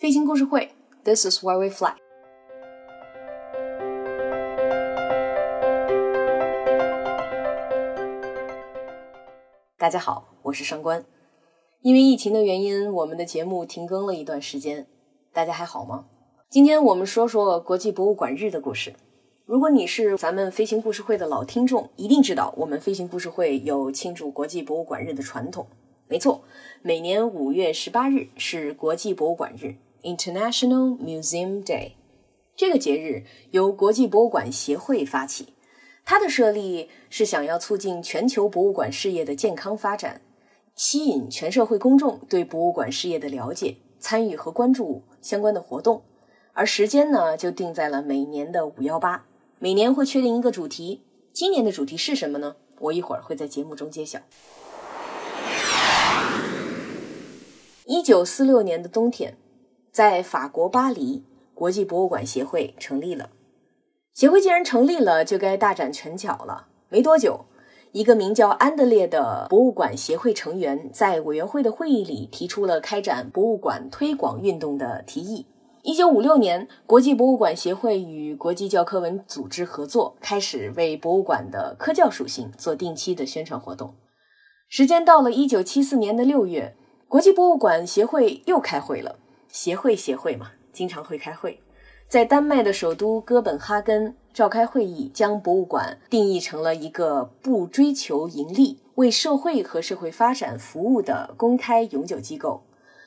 飞行故事会，This is why we fly。大家好，我是上官。因为疫情的原因，我们的节目停更了一段时间。大家还好吗？今天我们说说国际博物馆日的故事。如果你是咱们飞行故事会的老听众，一定知道我们飞行故事会有庆祝国际博物馆日的传统。没错，每年五月十八日是国际博物馆日。International Museum Day，这个节日由国际博物馆协会发起，它的设立是想要促进全球博物馆事业的健康发展，吸引全社会公众对博物馆事业的了解、参与和关注相关的活动。而时间呢，就定在了每年的五幺八。每年会确定一个主题，今年的主题是什么呢？我一会儿会在节目中揭晓。一九四六年的冬天。在法国巴黎，国际博物馆协会成立了。协会既然成立了，就该大展拳脚了。没多久，一个名叫安德烈的博物馆协会成员在委员会的会议里提出了开展博物馆推广运动的提议。一九五六年，国际博物馆协会与国际教科文组织合作，开始为博物馆的科教属性做定期的宣传活动。时间到了一九七四年的六月，国际博物馆协会又开会了。协会协会嘛，经常会开会，在丹麦的首都哥本哈根召开会议，将博物馆定义成了一个不追求盈利、为社会和社会发展服务的公开永久机构。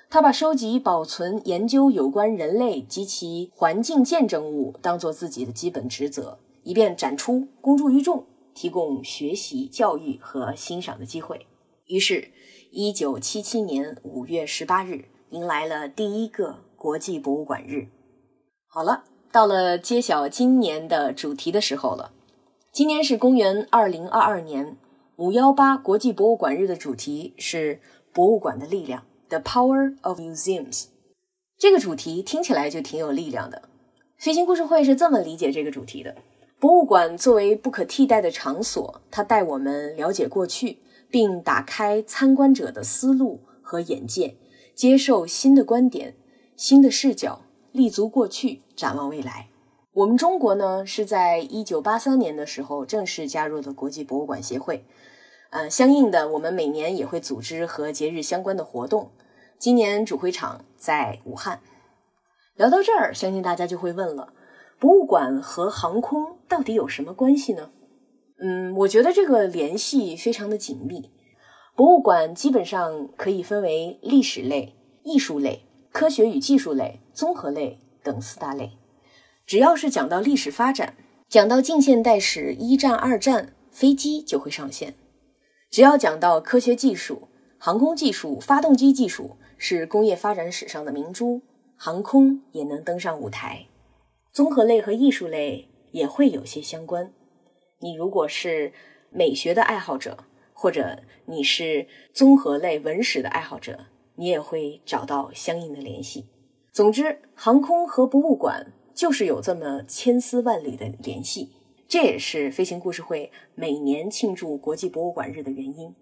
他把收集、保存、研究有关人类及其环境见证物当做自己的基本职责，以便展出、公诸于众，提供学习、教育和欣赏的机会。于是，一九七七年五月十八日。迎来了第一个国际博物馆日。好了，到了揭晓今年的主题的时候了。今年是公元二零二二年五幺八国际博物馆日的主题是“博物馆的力量 ”（The Power of Museums）。这个主题听起来就挺有力量的。飞行故事会是这么理解这个主题的：博物馆作为不可替代的场所，它带我们了解过去，并打开参观者的思路和眼界。接受新的观点、新的视角，立足过去，展望未来。我们中国呢，是在一九八三年的时候正式加入了国际博物馆协会。呃，相应的，我们每年也会组织和节日相关的活动。今年主会场在武汉。聊到这儿，相信大家就会问了：博物馆和航空到底有什么关系呢？嗯，我觉得这个联系非常的紧密。博物馆基本上可以分为历史类、艺术类、科学与技术类、综合类等四大类。只要是讲到历史发展，讲到近现代史一战、二战，飞机就会上线；只要讲到科学技术，航空技术、发动机技术是工业发展史上的明珠，航空也能登上舞台。综合类和艺术类也会有些相关。你如果是美学的爱好者。或者你是综合类文史的爱好者，你也会找到相应的联系。总之，航空和博物馆就是有这么千丝万缕的联系，这也是飞行故事会每年庆祝国际博物馆日的原因。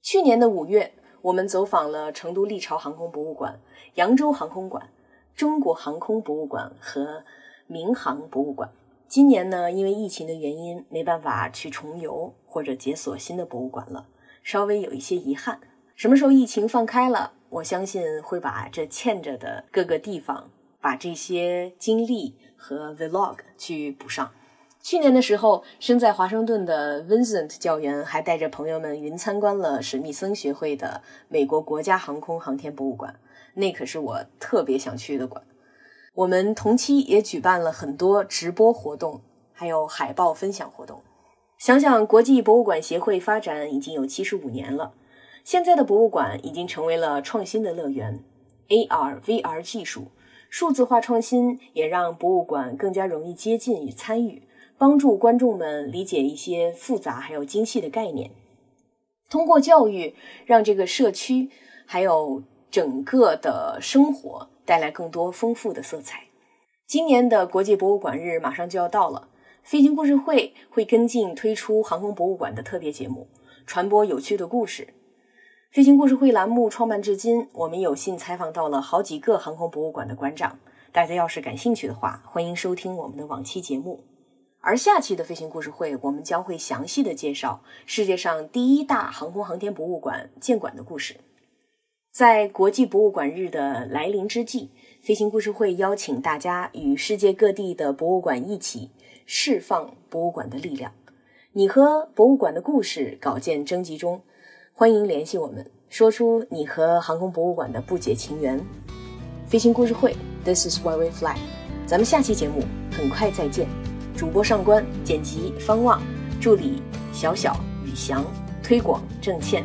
去年的五月，我们走访了成都历朝航空博物馆、扬州航空馆、中国航空博物馆和民航博物馆。今年呢，因为疫情的原因，没办法去重游或者解锁新的博物馆了，稍微有一些遗憾。什么时候疫情放开了，我相信会把这欠着的各个地方，把这些经历和 vlog 去补上。去年的时候，生在华盛顿的 Vincent 教员还带着朋友们云参观了史密森学会的美国国家航空航天博物馆，那可是我特别想去的馆。我们同期也举办了很多直播活动，还有海报分享活动。想想国际博物馆协会发展已经有七十五年了，现在的博物馆已经成为了创新的乐园。AR、VR 技术、数字化创新也让博物馆更加容易接近与参与，帮助观众们理解一些复杂还有精细的概念。通过教育，让这个社区还有整个的生活。带来更多丰富的色彩。今年的国际博物馆日马上就要到了，飞行故事会会跟进推出航空博物馆的特别节目，传播有趣的故事。飞行故事会栏目创办至今，我们有幸采访到了好几个航空博物馆的馆长。大家要是感兴趣的话，欢迎收听我们的往期节目。而下期的飞行故事会，我们将会详细的介绍世界上第一大航空航天博物馆建馆的故事。在国际博物馆日的来临之际，飞行故事会邀请大家与世界各地的博物馆一起释放博物馆的力量。你和博物馆的故事稿件征集中。欢迎联系我们，说出你和航空博物馆的不解情缘。飞行故事会，This is why we fly。咱们下期节目很快再见。主播上官，剪辑方望，助理小小、宇翔，推广郑倩。